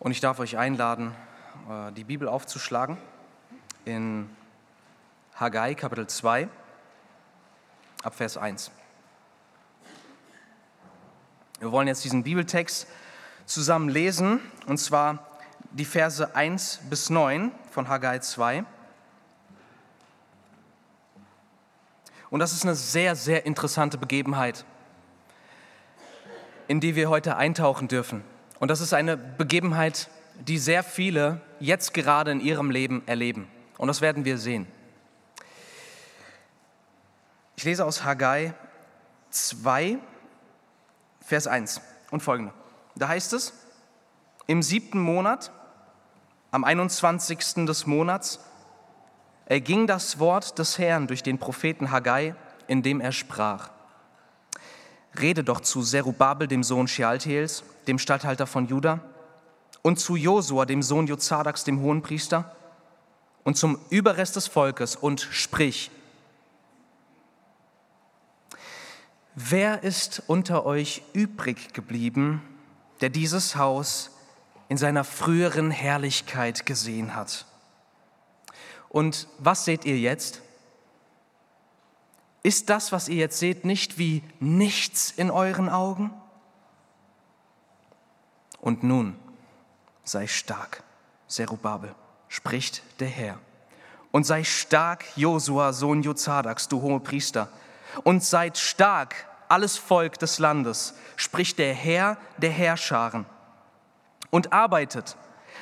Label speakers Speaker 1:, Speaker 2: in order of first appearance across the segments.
Speaker 1: Und ich darf euch einladen, äh, die Bibel aufzuschlagen in Haggai Kapitel 2 ab Vers 1. Wir wollen jetzt diesen Bibeltext zusammen lesen, und zwar die Verse 1 bis 9 von Haggai 2. Und das ist eine sehr, sehr interessante Begebenheit, in die wir heute eintauchen dürfen. Und das ist eine Begebenheit, die sehr viele jetzt gerade in ihrem Leben erleben. Und das werden wir sehen. Ich lese aus Haggai 2, Vers 1 und folgende. Da heißt es, im siebten Monat, am 21. des Monats, erging das Wort des Herrn durch den Propheten Haggai, indem er sprach. Rede doch zu Zerubabel, dem Sohn Shealtiels, dem Statthalter von Juda, und zu Josua, dem Sohn Jozadaks, dem Hohenpriester, und zum Überrest des Volkes und sprich, wer ist unter euch übrig geblieben, der dieses Haus in seiner früheren Herrlichkeit gesehen hat? Und was seht ihr jetzt? Ist das, was ihr jetzt seht, nicht wie nichts in euren Augen? Und nun sei stark, Zerubabel, spricht der Herr. Und sei stark, Josua, Sohn Jozadaks, du hohe Priester. Und seid stark, alles Volk des Landes, spricht der Herr der Herrscharen. Und arbeitet,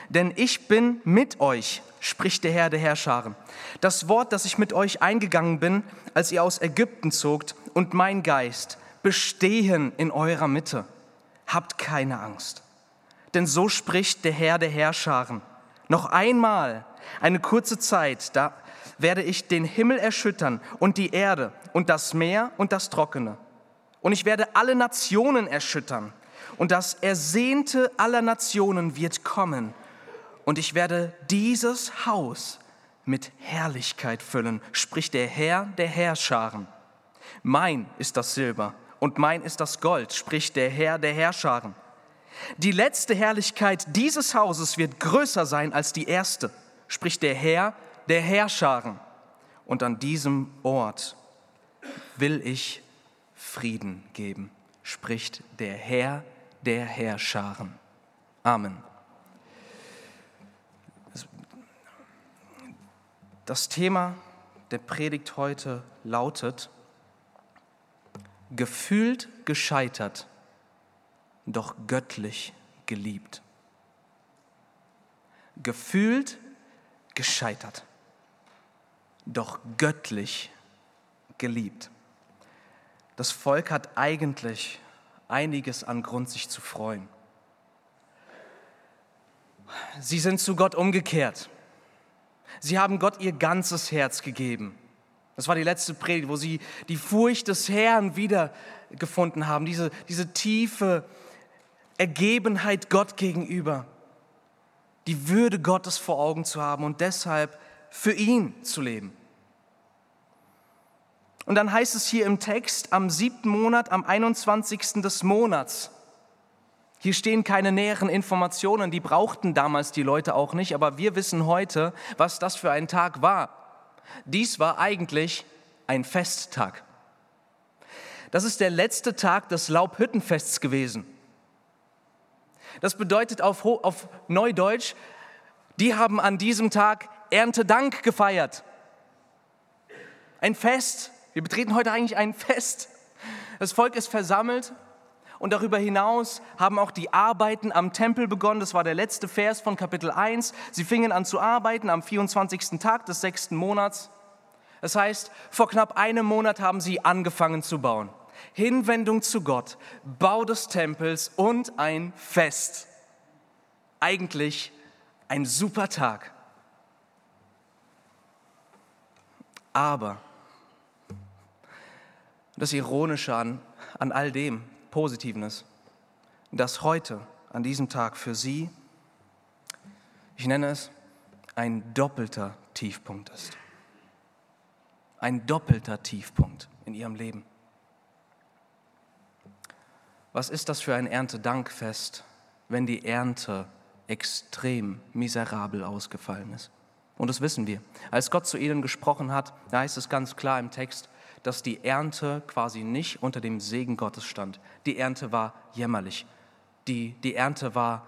Speaker 1: denn ich bin mit euch, spricht der Herr der Herrscharen. Das Wort, das ich mit euch eingegangen bin, als ihr aus Ägypten zogt, und mein Geist bestehen in eurer Mitte. Habt keine Angst. Denn so spricht der Herr der Herrscharen. Noch einmal, eine kurze Zeit, da werde ich den Himmel erschüttern und die Erde und das Meer und das Trockene. Und ich werde alle Nationen erschüttern. Und das Ersehnte aller Nationen wird kommen und ich werde dieses Haus mit Herrlichkeit füllen, spricht der Herr der Herrscharen. Mein ist das Silber und mein ist das Gold, spricht der Herr der Herrscharen. Die letzte Herrlichkeit dieses Hauses wird größer sein als die erste, spricht der Herr der Herrscharen. Und an diesem Ort will ich Frieden geben, spricht der Herr der Herrscharen. Amen. Das Thema der Predigt heute lautet, gefühlt gescheitert, doch göttlich geliebt. Gefühlt gescheitert, doch göttlich geliebt. Das Volk hat eigentlich einiges an Grund, sich zu freuen. Sie sind zu Gott umgekehrt. Sie haben Gott ihr ganzes Herz gegeben. Das war die letzte Predigt, wo sie die Furcht des Herrn wiedergefunden haben, diese, diese tiefe Ergebenheit Gott gegenüber, die Würde Gottes vor Augen zu haben und deshalb für ihn zu leben. Und dann heißt es hier im Text, am siebten Monat, am 21. des Monats, hier stehen keine näheren Informationen, die brauchten damals die Leute auch nicht, aber wir wissen heute, was das für ein Tag war. Dies war eigentlich ein Festtag. Das ist der letzte Tag des Laubhüttenfests gewesen. Das bedeutet auf, auf Neudeutsch, die haben an diesem Tag Erntedank gefeiert. Ein Fest. Wir betreten heute eigentlich ein Fest. Das Volk ist versammelt und darüber hinaus haben auch die Arbeiten am Tempel begonnen. Das war der letzte Vers von Kapitel 1. Sie fingen an zu arbeiten am 24. Tag des sechsten Monats. Das heißt, vor knapp einem Monat haben sie angefangen zu bauen. Hinwendung zu Gott, Bau des Tempels und ein Fest. Eigentlich ein super Tag. Aber das Ironische an, an all dem, Positiven ist, dass heute, an diesem Tag für Sie, ich nenne es, ein doppelter Tiefpunkt ist. Ein doppelter Tiefpunkt in Ihrem Leben. Was ist das für ein Erntedankfest, wenn die Ernte extrem miserabel ausgefallen ist. Und das wissen wir. Als Gott zu ihnen gesprochen hat, da heißt es ganz klar im Text, dass die Ernte quasi nicht unter dem Segen Gottes stand. Die Ernte war jämmerlich. Die, die Ernte war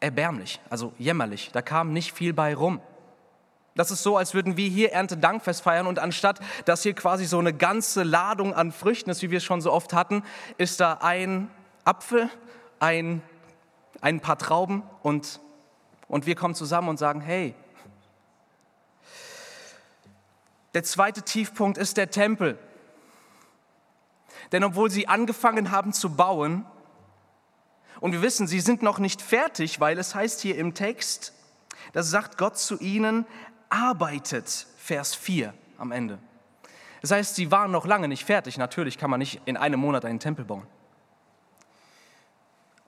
Speaker 1: erbärmlich, also jämmerlich. Da kam nicht viel bei rum. Das ist so, als würden wir hier Erntedankfest feiern und anstatt, dass hier quasi so eine ganze Ladung an Früchten ist, wie wir es schon so oft hatten, ist da ein Apfel, ein, ein paar Trauben und, und wir kommen zusammen und sagen, hey, der zweite Tiefpunkt ist der Tempel. Denn obwohl sie angefangen haben zu bauen, und wir wissen, sie sind noch nicht fertig, weil es heißt hier im Text, da sagt Gott zu ihnen, arbeitet, Vers 4 am Ende. Das heißt, sie waren noch lange nicht fertig. Natürlich kann man nicht in einem Monat einen Tempel bauen.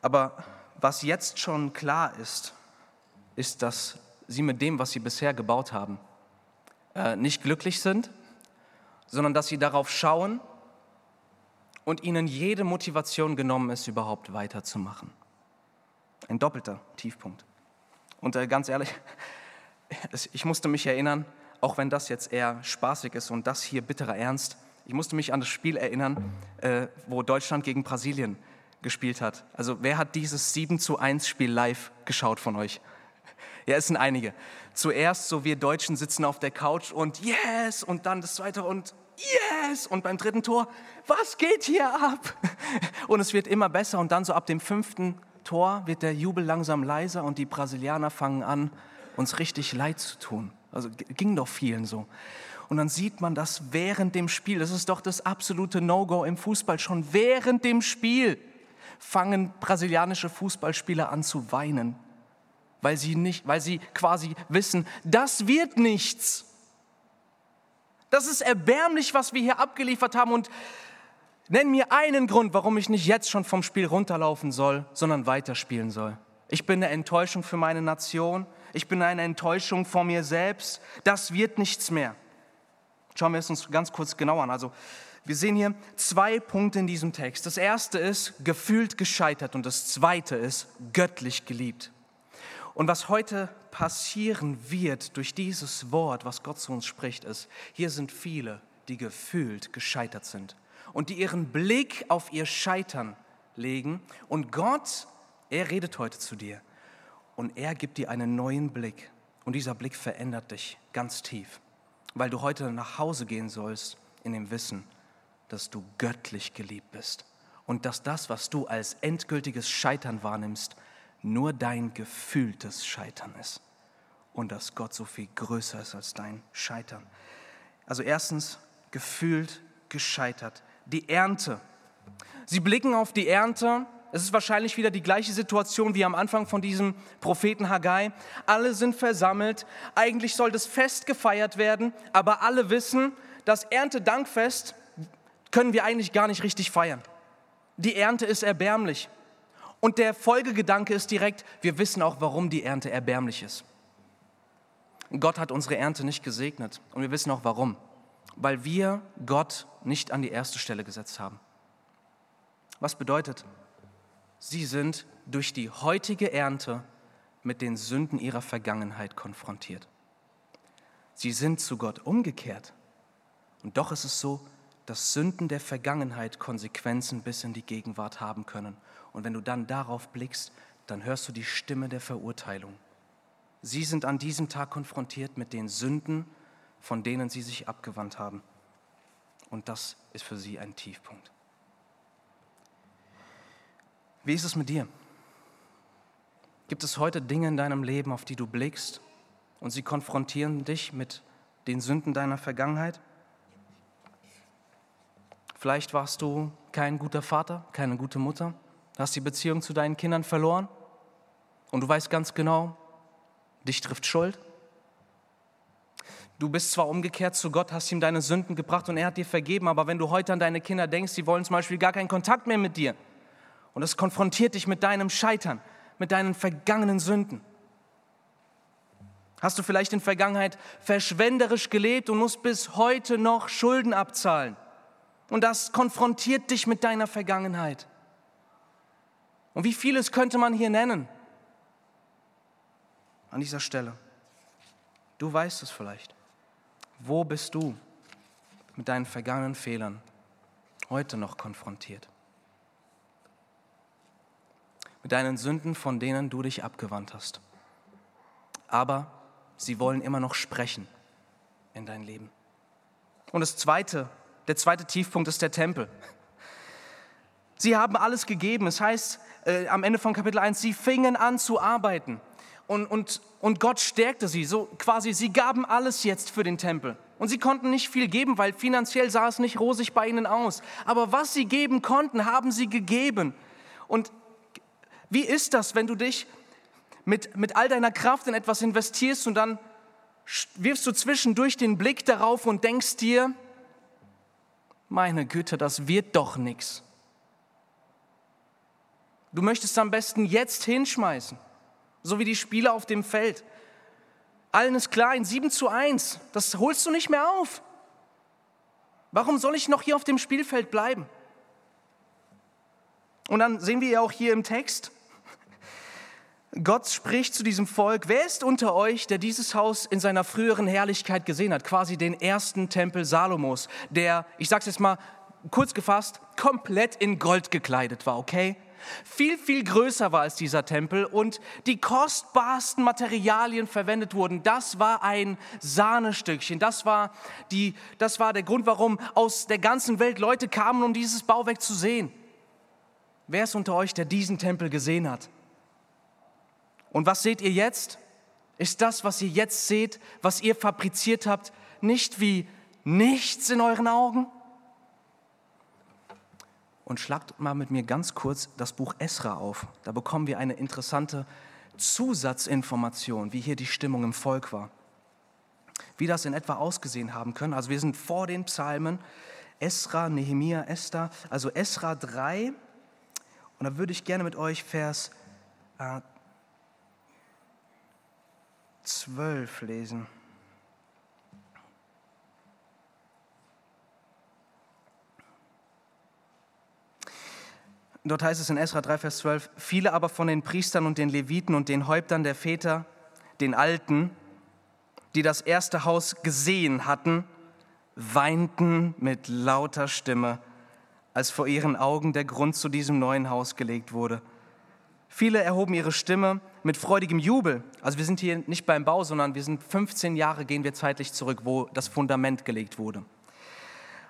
Speaker 1: Aber was jetzt schon klar ist, ist, dass sie mit dem, was sie bisher gebaut haben, äh, nicht glücklich sind, sondern dass sie darauf schauen und ihnen jede Motivation genommen ist, überhaupt weiterzumachen. Ein doppelter Tiefpunkt. Und äh, ganz ehrlich, ich musste mich erinnern, auch wenn das jetzt eher spaßig ist und das hier bitterer Ernst, ich musste mich an das Spiel erinnern, äh, wo Deutschland gegen Brasilien gespielt hat. Also wer hat dieses 7 zu 1 Spiel live geschaut von euch? Ja, es sind einige. Zuerst so wir Deutschen sitzen auf der Couch und yes und dann das zweite und yes und beim dritten Tor, was geht hier ab? Und es wird immer besser und dann so ab dem fünften Tor wird der Jubel langsam leiser und die Brasilianer fangen an, uns richtig leid zu tun. Also ging doch vielen so. Und dann sieht man das während dem Spiel. Das ist doch das absolute No-Go im Fußball. Schon während dem Spiel fangen brasilianische Fußballspieler an zu weinen, weil sie, nicht, weil sie quasi wissen, das wird nichts. Das ist erbärmlich, was wir hier abgeliefert haben. Und nenn mir einen Grund, warum ich nicht jetzt schon vom Spiel runterlaufen soll, sondern weiterspielen soll. Ich bin eine Enttäuschung für meine Nation ich bin eine Enttäuschung vor mir selbst, das wird nichts mehr. Schauen wir es uns ganz kurz genau an. Also, wir sehen hier zwei Punkte in diesem Text. Das erste ist gefühlt gescheitert und das zweite ist göttlich geliebt. Und was heute passieren wird durch dieses Wort, was Gott zu uns spricht, ist, hier sind viele, die gefühlt gescheitert sind und die ihren Blick auf ihr Scheitern legen. Und Gott, er redet heute zu dir und er gibt dir einen neuen Blick. Und dieser Blick verändert dich ganz tief, weil du heute nach Hause gehen sollst in dem Wissen, dass du göttlich geliebt bist und dass das, was du als endgültiges Scheitern wahrnimmst, nur dein gefühltes Scheitern ist und dass Gott so viel größer ist als dein Scheitern. Also erstens, gefühlt gescheitert. Die Ernte. Sie blicken auf die Ernte es ist wahrscheinlich wieder die gleiche Situation wie am Anfang von diesem Propheten Haggai. Alle sind versammelt. Eigentlich soll das Fest gefeiert werden, aber alle wissen, das Erntedankfest können wir eigentlich gar nicht richtig feiern. Die Ernte ist erbärmlich. Und der Folgegedanke ist direkt, wir wissen auch, warum die Ernte erbärmlich ist. Gott hat unsere Ernte nicht gesegnet und wir wissen auch warum. Weil wir Gott nicht an die erste Stelle gesetzt haben. Was bedeutet, Sie sind durch die heutige Ernte mit den Sünden ihrer Vergangenheit konfrontiert. Sie sind zu Gott umgekehrt. Und doch ist es so, dass Sünden der Vergangenheit Konsequenzen bis in die Gegenwart haben können. Und wenn du dann darauf blickst, dann hörst du die Stimme der Verurteilung. Sie sind an diesem Tag konfrontiert mit den Sünden, von denen sie sich abgewandt haben. Und das ist für sie ein Tiefpunkt. Wie ist es mit dir? Gibt es heute Dinge in deinem Leben, auf die du blickst und sie konfrontieren dich mit den Sünden deiner Vergangenheit? Vielleicht warst du kein guter Vater, keine gute Mutter, hast die Beziehung zu deinen Kindern verloren und du weißt ganz genau, dich trifft Schuld. Du bist zwar umgekehrt zu Gott, hast ihm deine Sünden gebracht und er hat dir vergeben, aber wenn du heute an deine Kinder denkst, sie wollen zum Beispiel gar keinen Kontakt mehr mit dir, und es konfrontiert dich mit deinem Scheitern, mit deinen vergangenen Sünden. Hast du vielleicht in Vergangenheit verschwenderisch gelebt und musst bis heute noch Schulden abzahlen? Und das konfrontiert dich mit deiner Vergangenheit. Und wie vieles könnte man hier nennen? an dieser Stelle. Du weißt es vielleicht. Wo bist du mit deinen vergangenen Fehlern heute noch konfrontiert? Mit deinen Sünden, von denen du dich abgewandt hast. Aber sie wollen immer noch sprechen in dein Leben. Und das zweite, der zweite Tiefpunkt ist der Tempel. Sie haben alles gegeben. Es heißt äh, am Ende von Kapitel 1, sie fingen an zu arbeiten. Und, und, und Gott stärkte sie. So quasi, sie gaben alles jetzt für den Tempel. Und sie konnten nicht viel geben, weil finanziell sah es nicht rosig bei ihnen aus. Aber was sie geben konnten, haben sie gegeben. Und wie ist das, wenn du dich mit, mit all deiner Kraft in etwas investierst und dann wirfst du zwischendurch den Blick darauf und denkst dir, meine Güte, das wird doch nichts. Du möchtest am besten jetzt hinschmeißen, so wie die Spieler auf dem Feld. Allen ist klar, in 7 zu 1, das holst du nicht mehr auf. Warum soll ich noch hier auf dem Spielfeld bleiben? Und dann sehen wir ja auch hier im Text, Gott spricht zu diesem Volk, wer ist unter euch, der dieses Haus in seiner früheren Herrlichkeit gesehen hat? Quasi den ersten Tempel Salomos, der, ich sage es jetzt mal kurz gefasst, komplett in Gold gekleidet war, okay? Viel, viel größer war als dieser Tempel und die kostbarsten Materialien verwendet wurden. Das war ein Sahnestückchen. Das war, die, das war der Grund, warum aus der ganzen Welt Leute kamen, um dieses Bauwerk zu sehen. Wer ist unter euch, der diesen Tempel gesehen hat? Und was seht ihr jetzt? Ist das, was ihr jetzt seht, was ihr fabriziert habt, nicht wie nichts in euren Augen? Und schlagt mal mit mir ganz kurz das Buch Esra auf. Da bekommen wir eine interessante Zusatzinformation, wie hier die Stimmung im Volk war. Wie das in etwa ausgesehen haben können. Also wir sind vor den Psalmen Esra, Nehemia, Esther, also Esra 3. Und da würde ich gerne mit euch Vers äh, 12 lesen. Dort heißt es in Esra 3, Vers 12, viele aber von den Priestern und den Leviten und den Häuptern der Väter, den Alten, die das erste Haus gesehen hatten, weinten mit lauter Stimme, als vor ihren Augen der Grund zu diesem neuen Haus gelegt wurde. Viele erhoben ihre Stimme mit freudigem Jubel. Also wir sind hier nicht beim Bau, sondern wir sind 15 Jahre gehen wir zeitlich zurück, wo das Fundament gelegt wurde.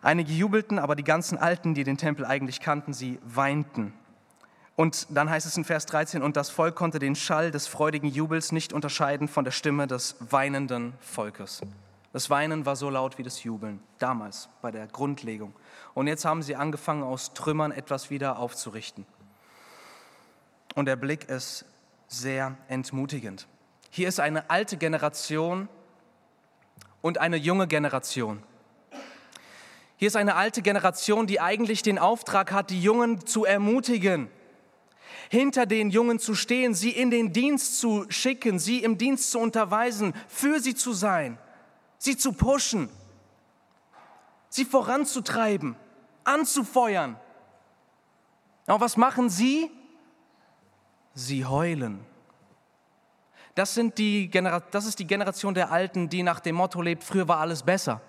Speaker 1: Einige jubelten, aber die ganzen Alten, die den Tempel eigentlich kannten, sie weinten. Und dann heißt es in Vers 13, und das Volk konnte den Schall des freudigen Jubels nicht unterscheiden von der Stimme des weinenden Volkes. Das Weinen war so laut wie das Jubeln, damals bei der Grundlegung. Und jetzt haben sie angefangen, aus Trümmern etwas wieder aufzurichten. Und der Blick ist sehr entmutigend. Hier ist eine alte Generation und eine junge Generation. Hier ist eine alte Generation, die eigentlich den Auftrag hat, die Jungen zu ermutigen, hinter den Jungen zu stehen, sie in den Dienst zu schicken, sie im Dienst zu unterweisen, für sie zu sein, sie zu pushen, sie voranzutreiben, anzufeuern. Aber was machen sie? Sie heulen. Das, sind die das ist die Generation der Alten, die nach dem Motto lebt, früher war alles besser.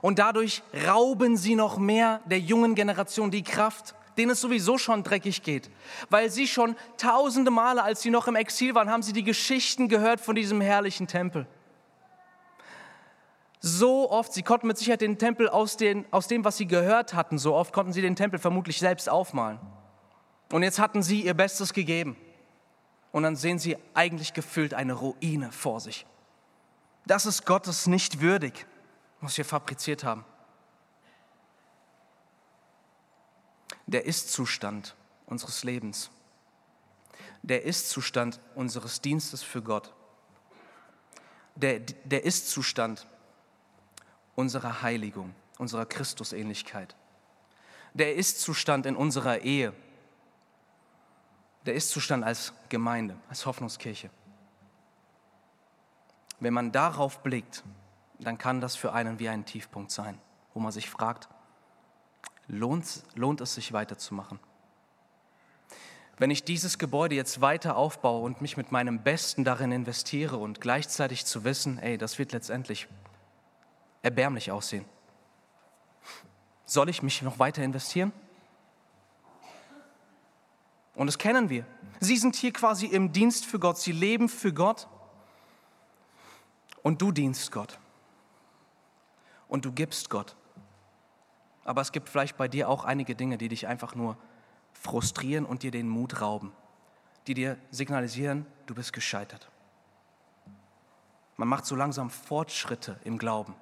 Speaker 1: Und dadurch rauben sie noch mehr der jungen Generation die Kraft, denen es sowieso schon dreckig geht. Weil sie schon tausende Male, als sie noch im Exil waren, haben sie die Geschichten gehört von diesem herrlichen Tempel. So oft, sie konnten mit Sicherheit den Tempel aus, den, aus dem, was sie gehört hatten, so oft konnten sie den Tempel vermutlich selbst aufmalen. Und jetzt hatten sie ihr Bestes gegeben. Und dann sehen sie eigentlich gefüllt eine Ruine vor sich. Das ist Gottes nicht würdig was wir fabriziert haben. Der Ist-Zustand unseres Lebens, der Ist-Zustand unseres Dienstes für Gott, der, der Ist-Zustand unserer Heiligung, unserer Christusähnlichkeit, der Ist-Zustand in unserer Ehe, der Ist-Zustand als Gemeinde, als Hoffnungskirche. Wenn man darauf blickt, dann kann das für einen wie ein Tiefpunkt sein, wo man sich fragt, lohnt, lohnt es sich weiterzumachen? wenn ich dieses Gebäude jetzt weiter aufbaue und mich mit meinem Besten darin investiere und gleichzeitig zu wissen, ey, das wird letztendlich erbärmlich aussehen. Soll ich mich noch weiter investieren? Und das kennen wir. Sie sind hier quasi im Dienst für Gott. Sie leben für Gott. Und du dienst Gott. Und du gibst Gott. Aber es gibt vielleicht bei dir auch einige Dinge, die dich einfach nur frustrieren und dir den Mut rauben, die dir signalisieren, du bist gescheitert. Man macht so langsam Fortschritte im Glauben.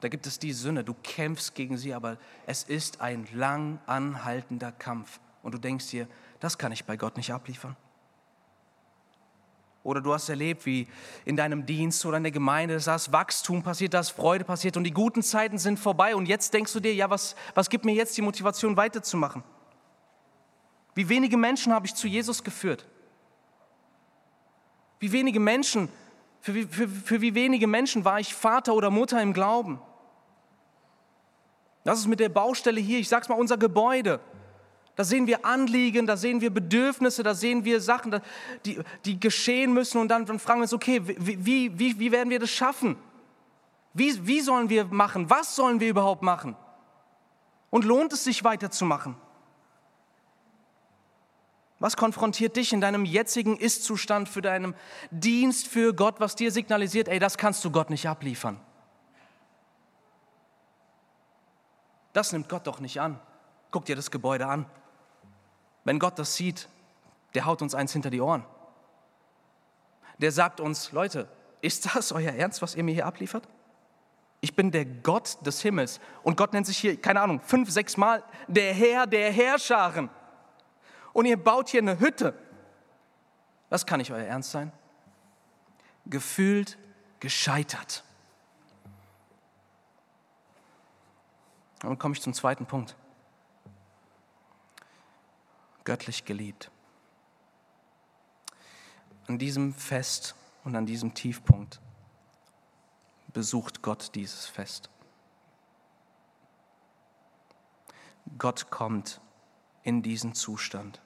Speaker 1: Da gibt es die Sünde, du kämpfst gegen sie, aber es ist ein lang anhaltender Kampf. Und du denkst dir, das kann ich bei Gott nicht abliefern. Oder du hast erlebt, wie in deinem Dienst oder in der Gemeinde das Wachstum passiert, das Freude passiert und die guten Zeiten sind vorbei. Und jetzt denkst du dir, ja, was, was gibt mir jetzt die Motivation weiterzumachen? Wie wenige Menschen habe ich zu Jesus geführt? Wie wenige Menschen, für, wie, für, für wie wenige Menschen war ich Vater oder Mutter im Glauben? Das ist mit der Baustelle hier, ich sag's mal, unser Gebäude. Da sehen wir Anliegen, da sehen wir Bedürfnisse, da sehen wir Sachen, die, die geschehen müssen und dann, fragen wir uns, okay, wie, wie, wie werden wir das schaffen? Wie, wie sollen wir machen? Was sollen wir überhaupt machen? Und lohnt es sich weiterzumachen? Was konfrontiert dich in deinem jetzigen Ist-Zustand für deinen Dienst für Gott, was dir signalisiert, ey, das kannst du Gott nicht abliefern? Das nimmt Gott doch nicht an. Guck dir das Gebäude an. Wenn Gott das sieht, der haut uns eins hinter die Ohren. Der sagt uns, Leute, ist das euer Ernst, was ihr mir hier abliefert? Ich bin der Gott des Himmels und Gott nennt sich hier, keine Ahnung, fünf, sechs Mal der Herr der Herrscharen. Und ihr baut hier eine Hütte. Das kann nicht euer Ernst sein. Gefühlt gescheitert. Und dann komme ich zum zweiten Punkt göttlich geliebt. An diesem Fest und an diesem Tiefpunkt besucht Gott dieses Fest. Gott kommt in diesen Zustand.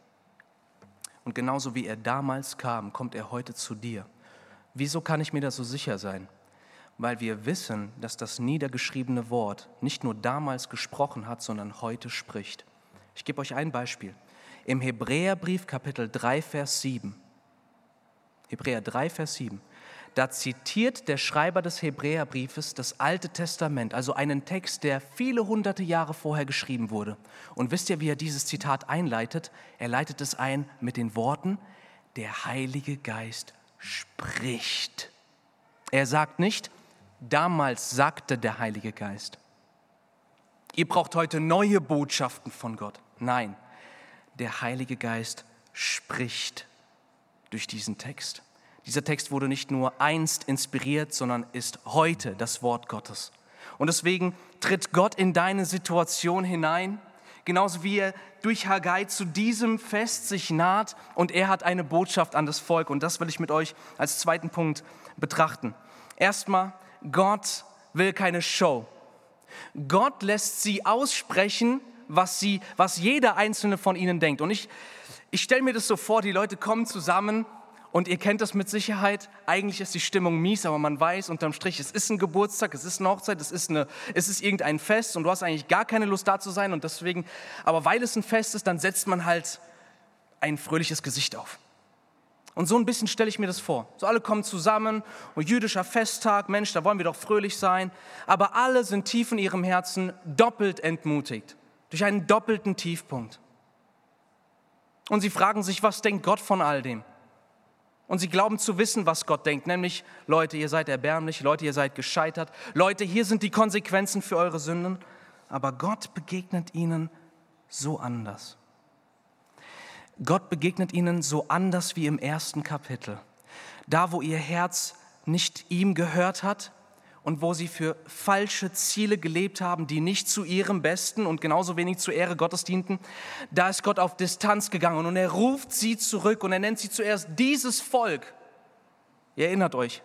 Speaker 1: Und genauso wie er damals kam, kommt er heute zu dir. Wieso kann ich mir da so sicher sein? Weil wir wissen, dass das niedergeschriebene Wort nicht nur damals gesprochen hat, sondern heute spricht. Ich gebe euch ein Beispiel im Hebräerbrief Kapitel 3, Vers 7. Hebräer 3, Vers 7. Da zitiert der Schreiber des Hebräerbriefes das Alte Testament, also einen Text, der viele hunderte Jahre vorher geschrieben wurde. Und wisst ihr, wie er dieses Zitat einleitet? Er leitet es ein mit den Worten, der Heilige Geist spricht. Er sagt nicht, damals sagte der Heilige Geist. Ihr braucht heute neue Botschaften von Gott. Nein, der Heilige Geist spricht durch diesen Text. Dieser Text wurde nicht nur einst inspiriert, sondern ist heute das Wort Gottes. Und deswegen tritt Gott in deine Situation hinein, genauso wie er durch Haggai zu diesem Fest sich naht und er hat eine Botschaft an das Volk. Und das will ich mit euch als zweiten Punkt betrachten. Erstmal, Gott will keine Show. Gott lässt sie aussprechen, was, sie, was jeder einzelne von ihnen denkt. Und ich, ich stelle mir das so vor, die Leute kommen zusammen und ihr kennt das mit Sicherheit. Eigentlich ist die Stimmung mies, aber man weiß unterm Strich, es ist ein Geburtstag, es ist eine Hochzeit, es ist, eine, es ist irgendein Fest und du hast eigentlich gar keine Lust da zu sein. Und deswegen, aber weil es ein Fest ist, dann setzt man halt ein fröhliches Gesicht auf. Und so ein bisschen stelle ich mir das vor. So alle kommen zusammen und jüdischer Festtag, Mensch, da wollen wir doch fröhlich sein. Aber alle sind tief in ihrem Herzen doppelt entmutigt durch einen doppelten Tiefpunkt. Und sie fragen sich, was denkt Gott von all dem? Und sie glauben zu wissen, was Gott denkt, nämlich, Leute, ihr seid erbärmlich, Leute, ihr seid gescheitert, Leute, hier sind die Konsequenzen für eure Sünden. Aber Gott begegnet ihnen so anders. Gott begegnet ihnen so anders wie im ersten Kapitel. Da, wo ihr Herz nicht ihm gehört hat, und wo sie für falsche Ziele gelebt haben, die nicht zu ihrem Besten und genauso wenig zur Ehre Gottes dienten, da ist Gott auf Distanz gegangen und er ruft sie zurück und er nennt sie zuerst dieses Volk. Ihr erinnert euch.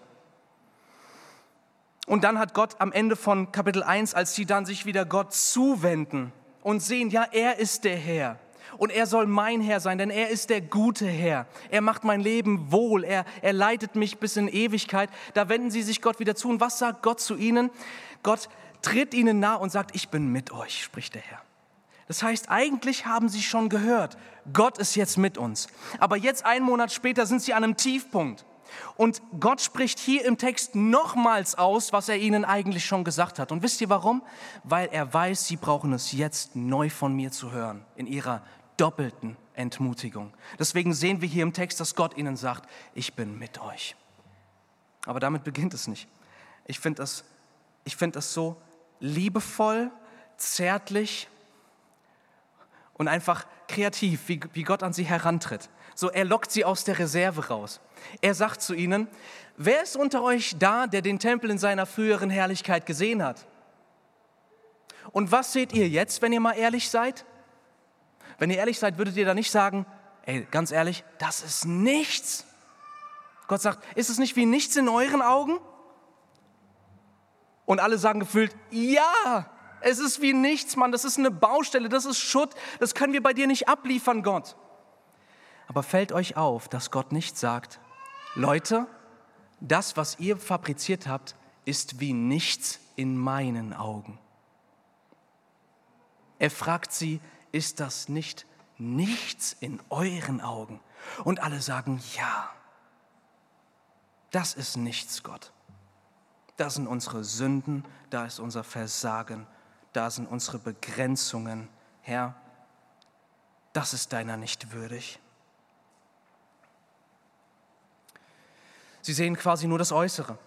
Speaker 1: Und dann hat Gott am Ende von Kapitel 1, als sie dann sich wieder Gott zuwenden und sehen, ja, er ist der Herr Und er soll mein Herr sein, denn er ist der gute Herr. Er macht mein Leben wohl. Er, er leitet mich bis in Ewigkeit. Da wenden sie sich Gott wieder zu. Und was sagt Gott zu ihnen? Gott tritt ihnen nah und sagt, ich bin mit euch, spricht der Herr. Das heißt, eigentlich haben sie schon gehört, Gott ist jetzt mit uns. Aber jetzt, einen Monat später, sind sie an einem Tiefpunkt. Und Gott spricht hier im Text nochmals aus, was er ihnen eigentlich schon gesagt hat. Und wisst ihr warum? Weil er weiß, sie brauchen es jetzt neu von mir zu hören, in ihrer doppelten Entmutigung. Deswegen sehen wir hier im Text, dass Gott ihnen sagt, ich bin mit euch. Aber damit beginnt es nicht. Ich finde das, find das so liebevoll, zärtlich und einfach kreativ, wie, wie Gott an sie herantritt. So, er lockt sie aus der Reserve raus. Er sagt zu ihnen, wer ist unter euch da, der den Tempel in seiner früheren Herrlichkeit gesehen hat? Und was seht ihr jetzt, wenn ihr mal ehrlich seid? Wenn ihr ehrlich seid, würdet ihr da nicht sagen, ey, ganz ehrlich, das ist nichts. Gott sagt, ist es nicht wie nichts in euren Augen? Und alle sagen gefühlt, ja, es ist wie nichts, Mann, das ist eine Baustelle, das ist Schutt, das können wir bei dir nicht abliefern, Gott. Aber fällt euch auf, dass Gott nicht sagt, Leute, das, was ihr fabriziert habt, ist wie nichts in meinen Augen. Er fragt sie, ist das nicht nichts in euren Augen? Und alle sagen, ja, das ist nichts, Gott. Das sind unsere Sünden, da ist unser Versagen, da sind unsere Begrenzungen. Herr, das ist deiner nicht würdig. Sie sehen quasi nur das Äußere.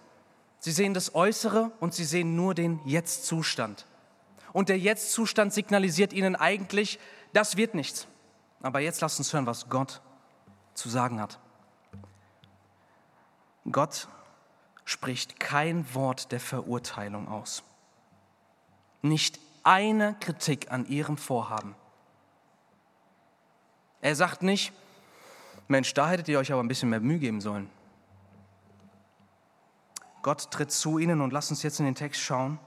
Speaker 1: Sie sehen das Äußere und sie sehen nur den Jetzt-Zustand. Und der Jetzt-Zustand signalisiert ihnen eigentlich, das wird nichts. Aber jetzt lasst uns hören, was Gott zu sagen hat. Gott spricht kein Wort der Verurteilung aus. Nicht eine Kritik an ihrem Vorhaben. Er sagt nicht, Mensch, da hättet ihr euch aber ein bisschen mehr Mühe geben sollen. Gott tritt zu ihnen und lasst uns jetzt in den Text schauen.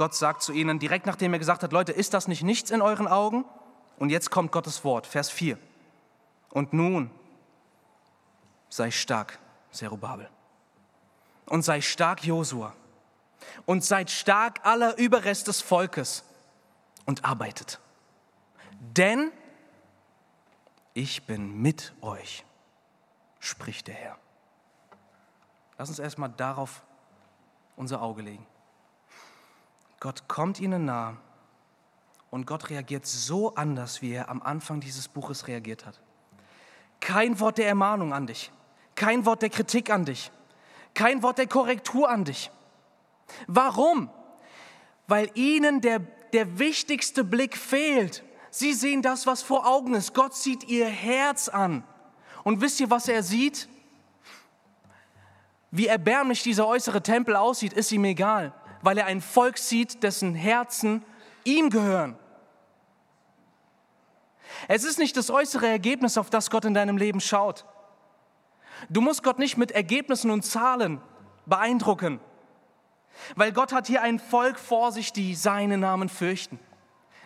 Speaker 1: Gott sagt zu ihnen, direkt nachdem er gesagt hat, Leute, ist das nicht nichts in euren Augen? Und jetzt kommt Gottes Wort, Vers 4. Und nun sei stark, Zerubabel. Und sei stark, Josua. Und seid stark aller Überrest des Volkes und arbeitet. Denn ich bin mit euch, spricht der Herr. Lass uns erstmal darauf unser Auge legen. Gott kommt ihnen nah und Gott reagiert so anders, wie er am Anfang dieses Buches reagiert hat. Kein Wort der Ermahnung an dich, kein Wort der Kritik an dich, kein Wort der Korrektur an dich. Warum? Weil ihnen der, der wichtigste Blick fehlt. Sie sehen das, was vor Augen ist. Gott sieht ihr Herz an. Und wisst ihr, was er sieht? Wie erbärmlich dieser äußere Tempel aussieht, ist ihm egal, weil er ein Volk sieht, dessen Herzen ihm gehören. Es ist nicht das äußere Ergebnis, auf das Gott in deinem Leben schaut. Du musst Gott nicht mit Ergebnissen und Zahlen beeindrucken, weil Gott hat hier ein Volk vor sich, die seinen Namen fürchten,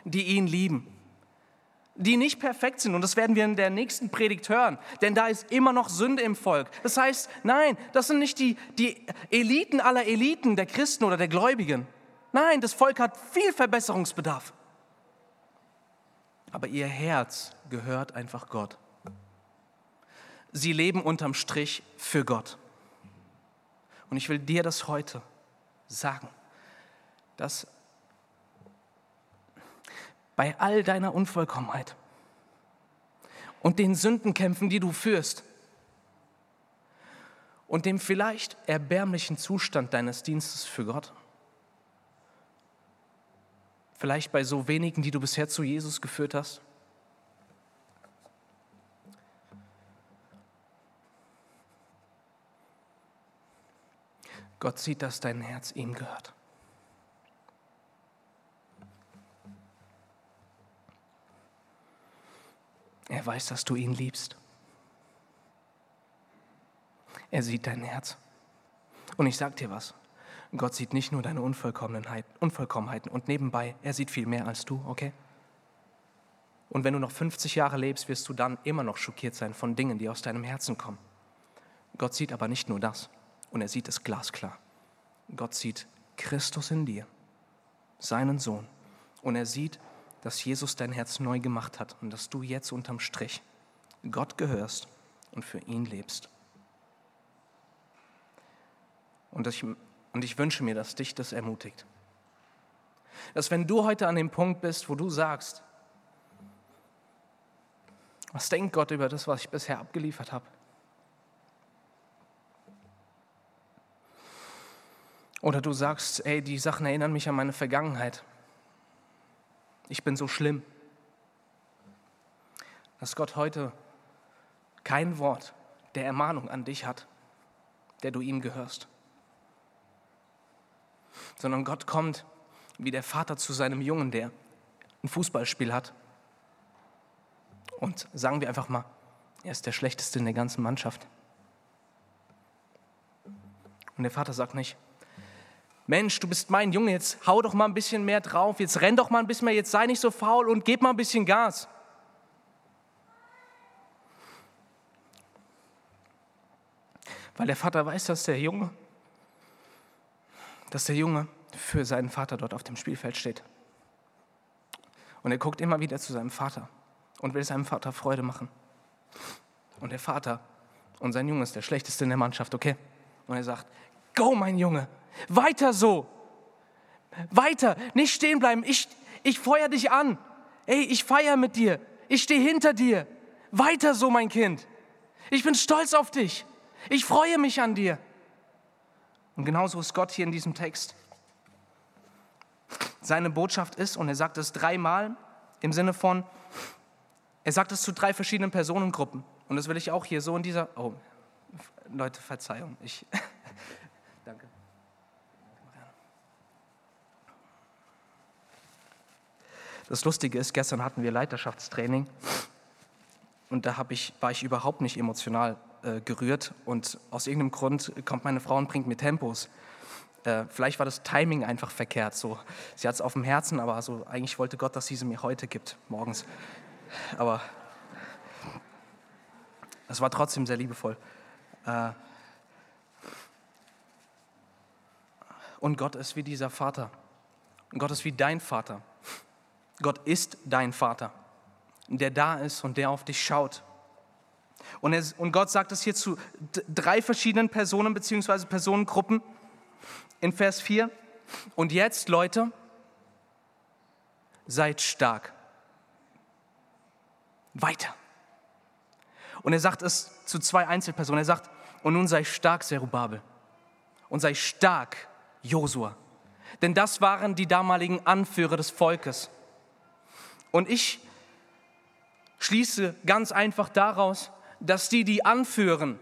Speaker 1: die ihn lieben die nicht perfekt sind. Und das werden wir in der nächsten Predigt hören. Denn da ist immer noch Sünde im Volk. Das heißt, nein, das sind nicht die, die Eliten aller Eliten der Christen oder der Gläubigen. Nein, das Volk hat viel Verbesserungsbedarf. Aber ihr Herz gehört einfach Gott. Sie leben unterm Strich für Gott. Und ich will dir das heute sagen, dass bei all deiner Unvollkommenheit und den Sündenkämpfen, die du führst und dem vielleicht erbärmlichen Zustand deines Dienstes für Gott. Vielleicht bei so wenigen, die du bisher zu Jesus geführt hast. Gott sieht, dass dein Herz ihm gehört. Er weiß, dass du ihn liebst. Er sieht dein Herz. Und ich sag dir was. Gott sieht nicht nur deine Unvollkommenheit, Unvollkommenheiten und nebenbei, er sieht viel mehr als du, okay? Und wenn du noch 50 Jahre lebst, wirst du dann immer noch schockiert sein von Dingen, die aus deinem Herzen kommen. Gott sieht aber nicht nur das, und er sieht es glasklar. Gott sieht Christus in dir, seinen Sohn, und er sieht, dass Jesus dein Herz neu gemacht hat und dass du jetzt unterm Strich Gott gehörst und für ihn lebst. Und ich, und ich wünsche mir, dass dich das ermutigt. Dass wenn du heute an dem Punkt bist, wo du sagst, was denkt Gott über das, was ich bisher abgeliefert habe? Oder du sagst, ey, die Sachen erinnern mich an meine Vergangenheit. Ich bin so schlimm. Dass Gott heute kein Wort der Ermahnung an dich hat, der du ihm gehörst. Sondern Gott kommt wie der Vater zu seinem Jungen, der ein Fußballspiel hat. Und sagen wir einfach mal, er ist der Schlechteste in der ganzen Mannschaft. Und der Vater sagt nicht, Mensch, du bist mein Junge, jetzt hau doch mal ein bisschen mehr drauf, jetzt renn doch mal ein bisschen mehr, jetzt sei nicht so faul und gib mal ein bisschen Gas. Weil der Vater weiß, dass der Junge, dass der Junge für seinen Vater dort auf dem Spielfeld steht. Und er guckt immer wieder zu seinem Vater und will seinem Vater Freude machen. Und der Vater und sein Junge ist der schlechteste in der Mannschaft, okay? Und er sagt, go mein Junge, weiter so. Weiter, nicht stehen bleiben. Ich, ich feuer dich an. Ey, ich feiere mit dir. Ich stehe hinter dir. Weiter so, mein Kind. Ich bin stolz auf dich. Ich freue mich an dir. Und genauso ist Gott hier in diesem Text. Seine Botschaft ist, und er sagt es dreimal im Sinne von, er sagt es zu drei verschiedenen Personengruppen. Und das will ich auch hier so in dieser. Oh, Leute, Verzeihung. Ich, Das Lustige ist, gestern hatten wir Leiterschaftstraining und da ich, war ich überhaupt nicht emotional äh, gerührt und aus irgendeinem Grund kommt meine Frau und bringt mir Tempos. Äh, vielleicht war das Timing einfach verkehrt. So. Sie hat es auf dem Herzen, aber so, eigentlich wollte Gott, dass sie sie mir heute gibt, morgens. Aber es war trotzdem sehr liebevoll. Äh, und Gott ist wie dieser Vater. Und Gott ist wie dein Vater. Gott ist dein Vater, der da ist und der auf dich schaut. Und, er, und Gott sagt es hier zu drei verschiedenen Personen bzw. Personengruppen in Vers 4. Und jetzt, Leute, seid stark. Weiter. Und er sagt es zu zwei Einzelpersonen. Er sagt, und nun sei stark, Zerubabel. Und sei stark, Josua. Denn das waren die damaligen Anführer des Volkes. Und ich schließe ganz einfach daraus, dass die, die anführen,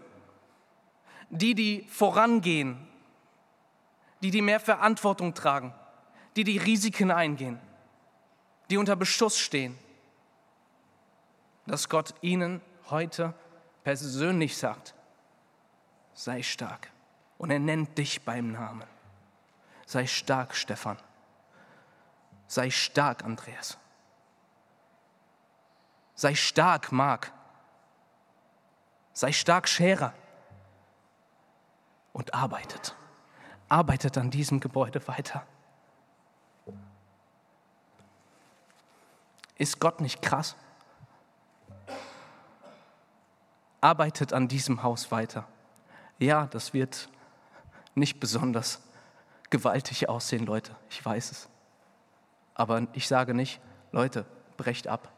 Speaker 1: die, die vorangehen, die, die mehr Verantwortung tragen, die die Risiken eingehen, die unter Beschuss stehen, dass Gott ihnen heute persönlich sagt, sei stark. Und er nennt dich beim Namen. Sei stark, Stefan. Sei stark, Andreas. Sei stark, Mark. Sei stark, Scherer. Und arbeitet. Arbeitet an diesem Gebäude weiter. Ist Gott nicht krass? Arbeitet an diesem Haus weiter. Ja, das wird nicht besonders gewaltig aussehen, Leute. Ich weiß es. Aber ich sage nicht, Leute, brecht ab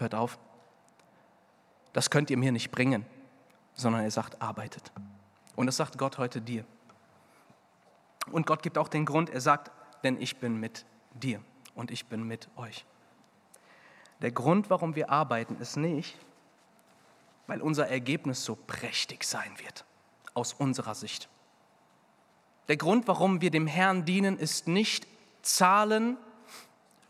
Speaker 1: hört auf. Das könnt ihr mir nicht bringen, sondern er sagt, arbeitet. Und das sagt Gott heute dir. Und Gott gibt auch den Grund, er sagt, denn ich bin mit dir und ich bin mit euch. Der Grund, warum wir arbeiten, ist nicht, weil unser Ergebnis so prächtig sein wird, aus unserer Sicht. Der Grund, warum wir dem Herrn dienen, ist nicht Zahlen,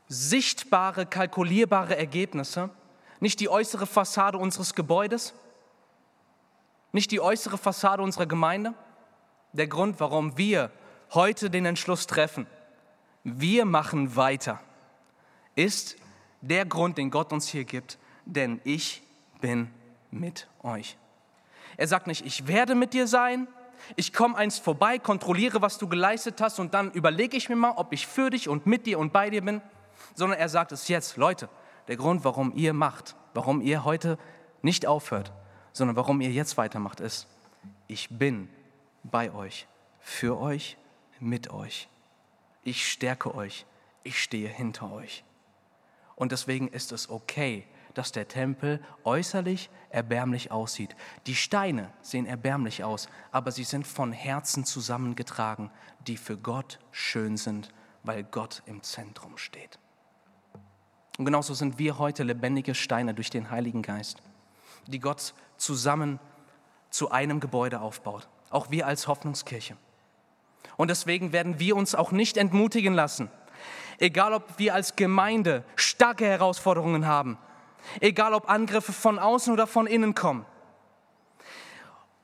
Speaker 1: sichtbare, kalkulierbare Ergebnisse, nicht die äußere Fassade unseres Gebäudes, nicht die äußere Fassade unserer Gemeinde. Der Grund, warum wir heute den Entschluss treffen, wir machen weiter, ist, der Grund, den Gott uns hier gibt, denn ich bin mit euch. Er sagt nicht, ich werde mit dir sein, ich komme einst vorbei, kontrolliere, was du geleistet hast und dann überlege ich mir mal, ob ich für dich und mit dir und bei dir bin, sondern er sagt es jetzt, Leute, der Grund, warum ihr macht, warum ihr heute nicht aufhört, sondern warum ihr jetzt weitermacht, ist, ich bin bei euch, für euch, mit euch. Ich stärke euch, ich stehe hinter euch. Und deswegen ist es okay, dass der Tempel äußerlich erbärmlich aussieht. Die Steine sehen erbärmlich aus, aber sie sind von Herzen zusammengetragen, die für Gott schön sind, weil Gott im Zentrum steht. Und genauso sind wir heute lebendige Steine durch den Heiligen Geist, die Gott zusammen zu einem Gebäude aufbaut. Auch wir als Hoffnungskirche. Und deswegen werden wir uns auch nicht entmutigen lassen. Egal, ob wir als Gemeinde starke Herausforderungen haben, egal ob Angriffe von außen oder von innen kommen.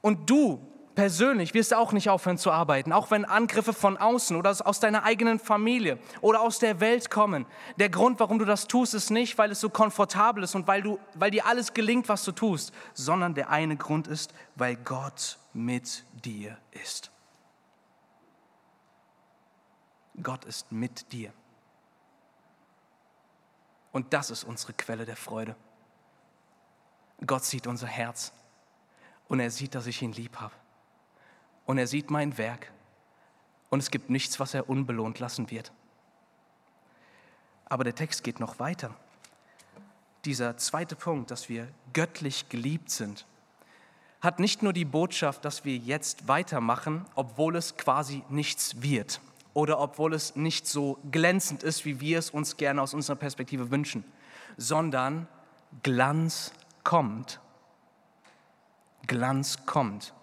Speaker 1: Und du persönlich wirst auch nicht aufhören zu arbeiten, auch wenn Angriffe von außen oder aus deiner eigenen Familie oder aus der Welt kommen. Der Grund, warum du das tust, ist nicht, weil es so komfortabel ist und weil, du, weil dir alles gelingt, was du tust, sondern der eine Grund ist, weil Gott mit dir ist. Gott ist mit dir. Und das ist unsere Quelle der Freude. Gott sieht unser Herz und er sieht, dass ich ihn lieb habe. Und er sieht mein Werk und es gibt nichts, was er unbelohnt lassen wird. Aber der Text geht noch weiter. Dieser zweite Punkt, dass wir göttlich geliebt sind, hat nicht nur die Botschaft, dass wir jetzt weitermachen, obwohl es quasi nichts wird oder obwohl es nicht so glänzend ist, wie wir es uns gerne aus unserer Perspektive wünschen, sondern Glanz kommt. Glanz kommt.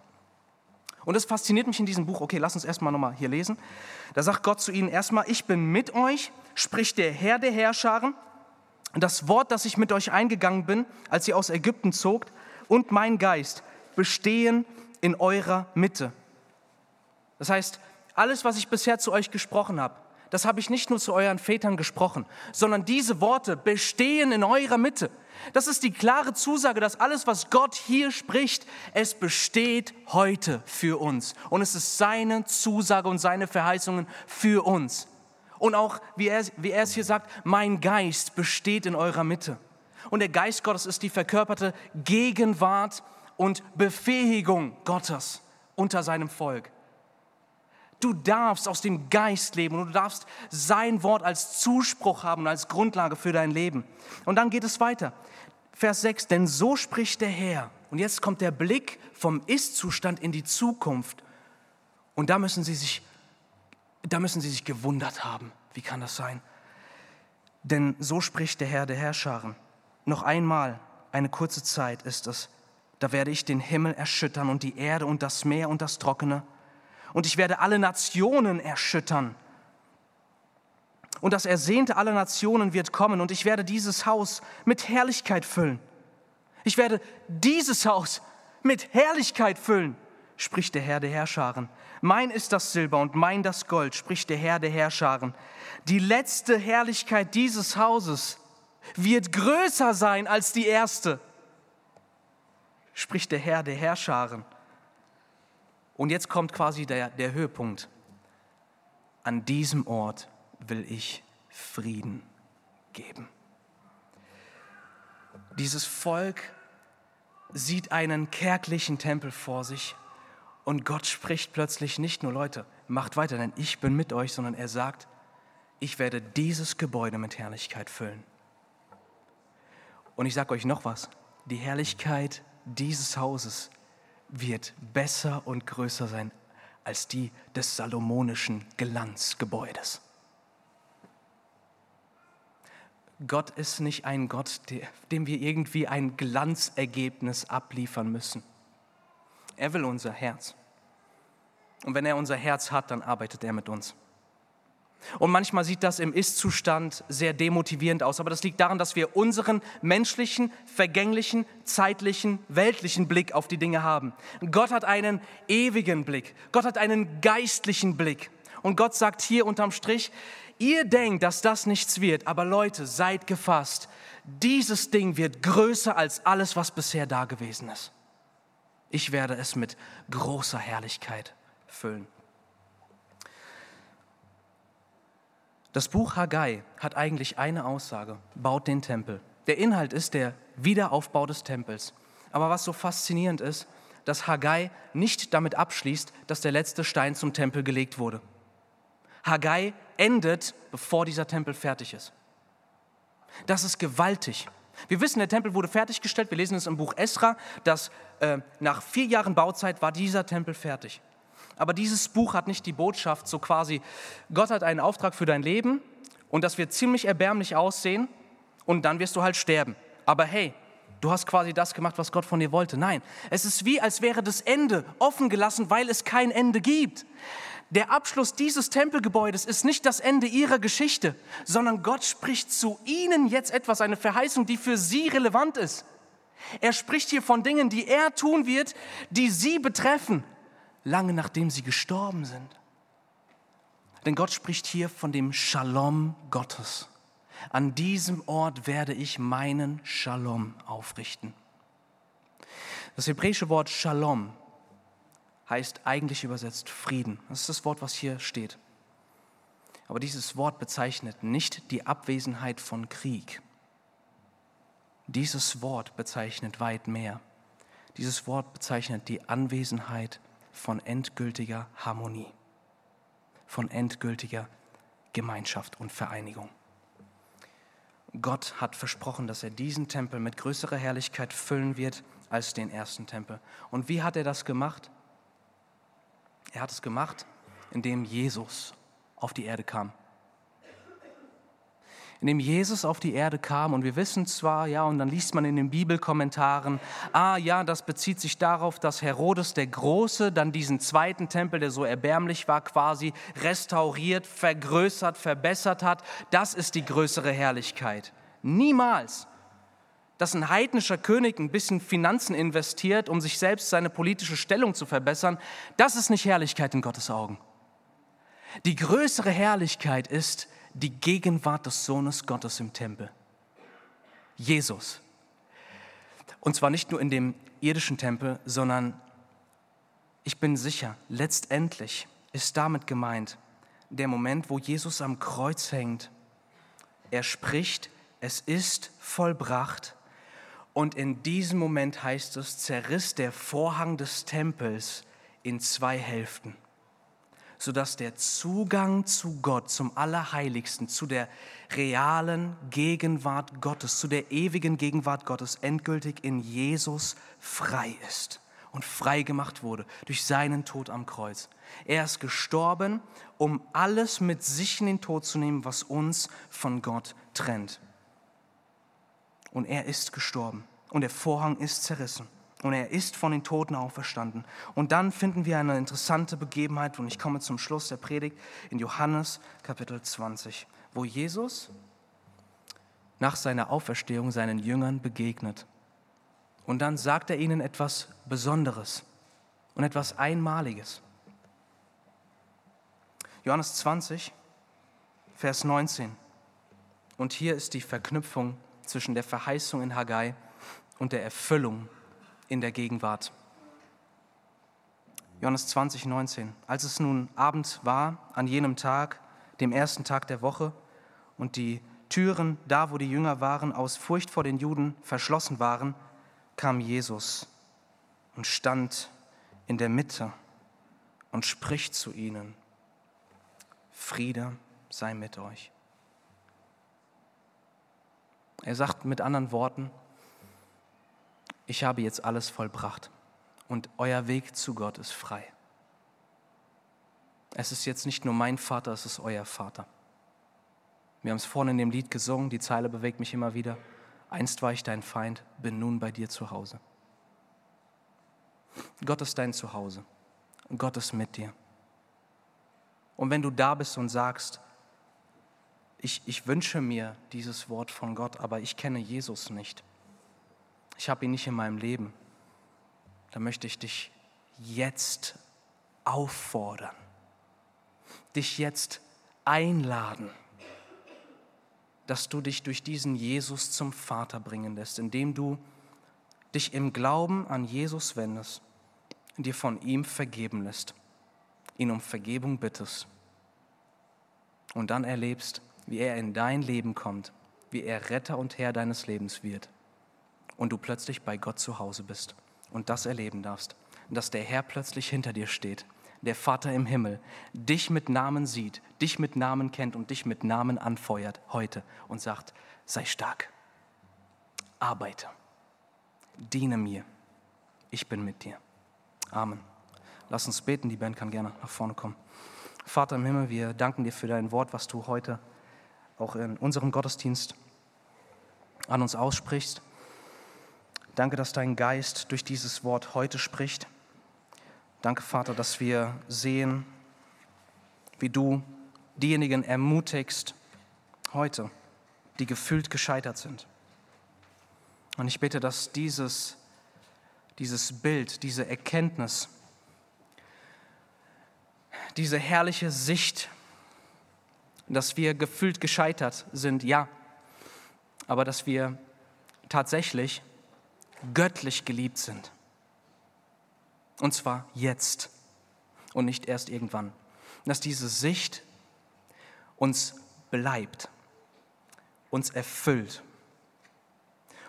Speaker 1: Und das fasziniert mich in diesem Buch. Okay, lass uns erstmal nochmal hier lesen. Da sagt Gott zu ihnen erstmal, ich bin mit euch, spricht der Herr der Herrscharen. Das Wort, das ich mit euch eingegangen bin, als ihr aus Ägypten zogt, und mein Geist bestehen in eurer Mitte. Das heißt, alles, was ich bisher zu euch gesprochen habe, das habe ich nicht nur zu euren Vätern gesprochen, sondern diese Worte bestehen in eurer Mitte. Das ist die klare Zusage, dass alles, was Gott hier spricht, es besteht heute für uns. Und es ist seine Zusage und seine Verheißungen für uns. Und auch, wie er, wie er es hier sagt, mein Geist besteht in eurer Mitte. Und der Geist Gottes ist die verkörperte Gegenwart und Befähigung Gottes unter seinem Volk. Du darfst aus dem Geist leben und du darfst sein Wort als Zuspruch haben und als Grundlage für dein Leben. Und dann geht es weiter. Vers 6, denn so spricht der Herr. Und jetzt kommt der Blick vom Ist-Zustand in die Zukunft. Und da müssen sie sich, da müssen sie sich gewundert haben. Wie kann das sein? Denn so spricht der Herr der Herrscharen. Noch einmal, eine kurze Zeit ist es, da werde ich den Himmel erschüttern und die Erde und das Meer und das Trockene und ich werde alle Nationen erschüttern. Und das Ersehnte aller Nationen wird kommen und ich werde dieses Haus mit Herrlichkeit füllen. Ich werde dieses Haus mit Herrlichkeit füllen, spricht der Herr der Herrscharen. Mein ist das Silber und mein das Gold, spricht der Herr der Herrscharen. Die letzte Herrlichkeit dieses Hauses wird größer sein als die erste, spricht der Herr der Herrscharen. Und jetzt kommt quasi der, der Höhepunkt. An diesem Ort will ich Frieden geben. Dieses Volk sieht einen kärglichen Tempel vor sich und Gott spricht plötzlich nicht nur, Leute, macht weiter, denn ich bin mit euch, sondern er sagt, ich werde dieses Gebäude mit Herrlichkeit füllen. Und ich sage euch noch was, die Herrlichkeit dieses Hauses wird besser und größer sein als die des salomonischen Glanzgebäudes. Gott ist nicht ein Gott, dem wir irgendwie ein Glanzergebnis abliefern müssen. Er will unser Herz. Und wenn er unser Herz hat, dann arbeitet er mit uns. Und manchmal sieht das im Ist-Zustand sehr demotivierend aus, aber das liegt daran, dass wir unseren menschlichen, vergänglichen, zeitlichen, weltlichen Blick auf die Dinge haben. Gott hat einen ewigen Blick, Gott hat einen geistlichen Blick. Und Gott sagt hier unterm Strich, ihr denkt, dass das nichts wird, aber Leute, seid gefasst. Dieses Ding wird größer als alles, was bisher da gewesen ist. Ich werde es mit großer Herrlichkeit füllen. Das Buch Haggai hat eigentlich eine Aussage, baut den Tempel. Der Inhalt ist der Wiederaufbau des Tempels. Aber was so faszinierend ist, dass Haggai nicht damit abschließt, dass der letzte Stein zum Tempel gelegt wurde. Haggai endet, bevor dieser Tempel fertig ist. Das ist gewaltig. Wir wissen, der Tempel wurde fertiggestellt. Wir lesen es im Buch Esra, dass äh, nach vier Jahren Bauzeit war dieser Tempel fertig. Aber dieses Buch hat nicht die Botschaft, so quasi, Gott hat einen Auftrag für dein Leben und das wird ziemlich erbärmlich aussehen und dann wirst du halt sterben. Aber hey, du hast quasi das gemacht, was Gott von dir wollte. Nein, es ist wie, als wäre das Ende offen gelassen, weil es kein Ende gibt. Der Abschluss dieses Tempelgebäudes ist nicht das Ende ihrer Geschichte, sondern Gott spricht zu ihnen jetzt etwas, eine Verheißung, die für sie relevant ist. Er spricht hier von Dingen, die er tun wird, die sie betreffen, lange nachdem sie gestorben sind. Denn Gott spricht hier von dem Shalom Gottes. An diesem Ort werde ich meinen Shalom aufrichten. Das hebräische Wort Shalom heißt eigentlich übersetzt Frieden. Das ist das Wort, was hier steht. Aber dieses Wort bezeichnet nicht die Abwesenheit von Krieg. Dieses Wort bezeichnet weit mehr. Dieses Wort bezeichnet die Anwesenheit von endgültiger Harmonie, von endgültiger Gemeinschaft und Vereinigung. Gott hat versprochen, dass er diesen Tempel mit größerer Herrlichkeit füllen wird als den ersten Tempel. Und wie hat er das gemacht? Er hat es gemacht, indem Jesus auf die Erde kam. Indem Jesus auf die Erde kam und wir wissen zwar, ja, und dann liest man in den Bibelkommentaren, ah ja, das bezieht sich darauf, dass Herodes der Große dann diesen zweiten Tempel, der so erbärmlich war, quasi restauriert, vergrößert, verbessert hat. Das ist die größere Herrlichkeit. Niemals dass ein heidnischer König ein bisschen Finanzen investiert, um sich selbst seine politische Stellung zu verbessern, das ist nicht Herrlichkeit in Gottes Augen. Die größere Herrlichkeit ist die Gegenwart des Sohnes Gottes im Tempel. Jesus. Und zwar nicht nur in dem irdischen Tempel, sondern ich bin sicher, letztendlich ist damit gemeint der Moment, wo Jesus am Kreuz hängt. Er spricht, es ist vollbracht und in diesem Moment heißt es, zerriss der Vorhang des Tempels in zwei Hälften, sodass der Zugang zu Gott, zum Allerheiligsten, zu der realen Gegenwart Gottes, zu der ewigen Gegenwart Gottes endgültig in Jesus frei ist und frei gemacht wurde durch seinen Tod am Kreuz. Er ist gestorben, um alles mit sich in den Tod zu nehmen, was uns von Gott trennt und er ist gestorben und der Vorhang ist zerrissen und er ist von den Toten auferstanden. Und dann finden wir eine interessante Begebenheit und ich komme zum Schluss der Predigt in Johannes Kapitel 20, wo Jesus nach seiner Auferstehung seinen Jüngern begegnet. Und dann sagt er ihnen etwas Besonderes und etwas Einmaliges. Johannes 20, Vers 19. Und hier ist die Verknüpfung zwischen der Verheißung in Haggai und der Erfüllung in der Gegenwart. Johannes 20, 19. Als es nun Abend war, an jenem Tag, dem ersten Tag der Woche, und die Türen, da wo die Jünger waren, aus Furcht vor den Juden verschlossen waren, kam Jesus und stand in der Mitte und spricht zu ihnen, Friede sei mit euch. Er sagt mit anderen Worten, ich habe jetzt alles vollbracht und euer Weg zu Gott ist frei. Es ist jetzt nicht nur mein Vater, es ist euer Vater. Wir haben es vorhin in dem Lied gesungen, die Zeile bewegt mich immer wieder. Einst war ich dein Feind, bin nun bei dir zu Hause. Gott ist dein Zuhause. Gott ist mit dir. Und wenn du da bist und sagst, ich, ich wünsche mir dieses Wort von Gott, aber ich kenne Jesus nicht. Ich habe ihn nicht in meinem Leben. Da möchte ich dich jetzt auffordern. dich jetzt einladen, dass du dich durch diesen Jesus zum Vater bringen lässt, indem du dich im Glauben an Jesus wendest, dir von ihm vergeben lässt, ihn um Vergebung bittest und dann erlebst, wie er in dein Leben kommt, wie er Retter und Herr deines Lebens wird und du plötzlich bei Gott zu Hause bist und das erleben darfst, dass der Herr plötzlich hinter dir steht, der Vater im Himmel, dich mit Namen sieht, dich mit Namen kennt und dich mit Namen anfeuert heute und sagt, sei stark, arbeite, diene mir, ich bin mit dir. Amen. Lass uns beten, die Band kann gerne nach vorne kommen. Vater im Himmel, wir danken dir für dein Wort, was du heute auch in unserem Gottesdienst an uns aussprichst. Danke, dass dein Geist durch dieses Wort heute spricht. Danke, Vater, dass wir sehen, wie du diejenigen ermutigst heute, die gefühlt gescheitert sind. Und ich bitte, dass dieses, dieses Bild, diese Erkenntnis, diese herrliche Sicht, dass wir gefühlt gescheitert sind, ja, aber dass wir tatsächlich göttlich geliebt sind. Und zwar jetzt und nicht erst irgendwann. Dass diese Sicht uns bleibt, uns erfüllt.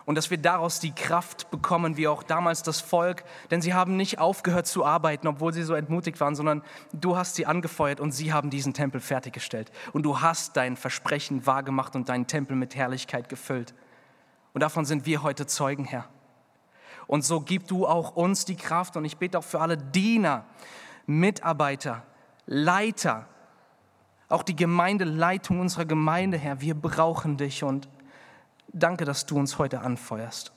Speaker 1: Und dass wir daraus die Kraft bekommen, wie auch damals das Volk, denn sie haben nicht aufgehört zu arbeiten, obwohl sie so entmutigt waren, sondern du hast sie angefeuert und sie haben diesen Tempel fertiggestellt. Und du hast dein Versprechen wahrgemacht und deinen Tempel mit Herrlichkeit gefüllt. Und davon sind wir heute Zeugen, Herr. Und so gib du auch uns die Kraft. Und ich bete auch für alle Diener, Mitarbeiter, Leiter, auch die Gemeindeleitung unserer Gemeinde, Herr. Wir brauchen dich und danke, dass du uns heute anfeuerst.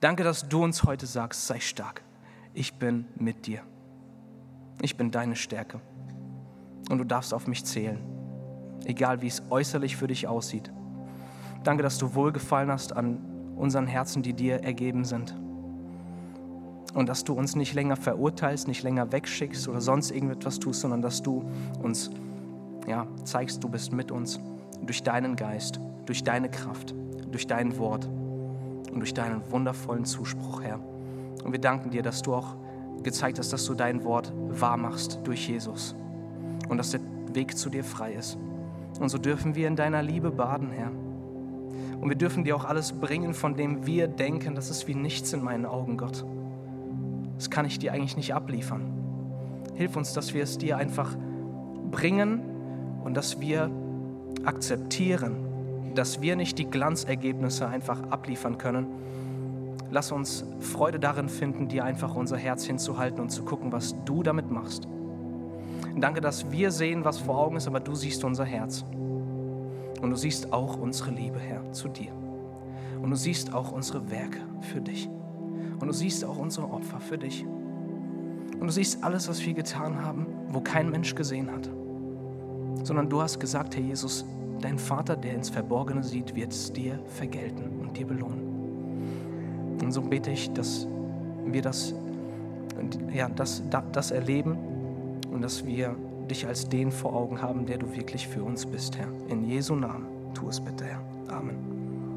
Speaker 1: Danke, dass du uns heute sagst, sei stark. Ich bin mit dir. Ich bin deine Stärke. Und du darfst auf mich zählen, egal wie es äußerlich für dich aussieht. Danke, dass du wohlgefallen hast an unseren Herzen, die dir ergeben sind. Und dass du uns nicht länger verurteilst, nicht länger wegschickst oder sonst irgendetwas tust, sondern dass du uns ja, zeigst, du bist mit uns durch deinen Geist, durch deine Kraft, durch dein Wort und durch deinen wundervollen Zuspruch, Herr. Und wir danken dir, dass du auch gezeigt hast, dass du dein Wort wahr machst durch Jesus und dass der Weg zu dir frei ist. Und so dürfen wir in deiner Liebe baden, Herr. Und wir dürfen dir auch alles bringen, von dem wir denken, das ist wie nichts in meinen Augen, Gott. Das kann ich dir eigentlich nicht abliefern. Hilf uns, dass wir es dir einfach bringen und dass wir akzeptieren, dass wir nicht die Glanzergebnisse einfach abliefern können. Lass uns Freude darin finden, dir einfach unser Herz hinzuhalten und zu gucken, was du damit machst. Danke, dass wir sehen, was vor Augen ist, aber du siehst unser Herz. Und du siehst auch unsere Liebe, Herr, zu dir. Und du siehst auch unsere Werke für dich. Und du siehst auch unsere Opfer für dich. Und du siehst alles, was wir getan haben, wo kein Mensch gesehen hat. Sondern du hast gesagt, Herr Jesus, dein Vater, der ins Verborgene sieht, wird es dir vergelten und dir belohnen. Und so bete ich, dass wir das, ja, das, das erleben und dass wir dich als den vor Augen haben, der du wirklich für uns bist, Herr. In Jesu Namen, tu es bitte, Herr. Amen.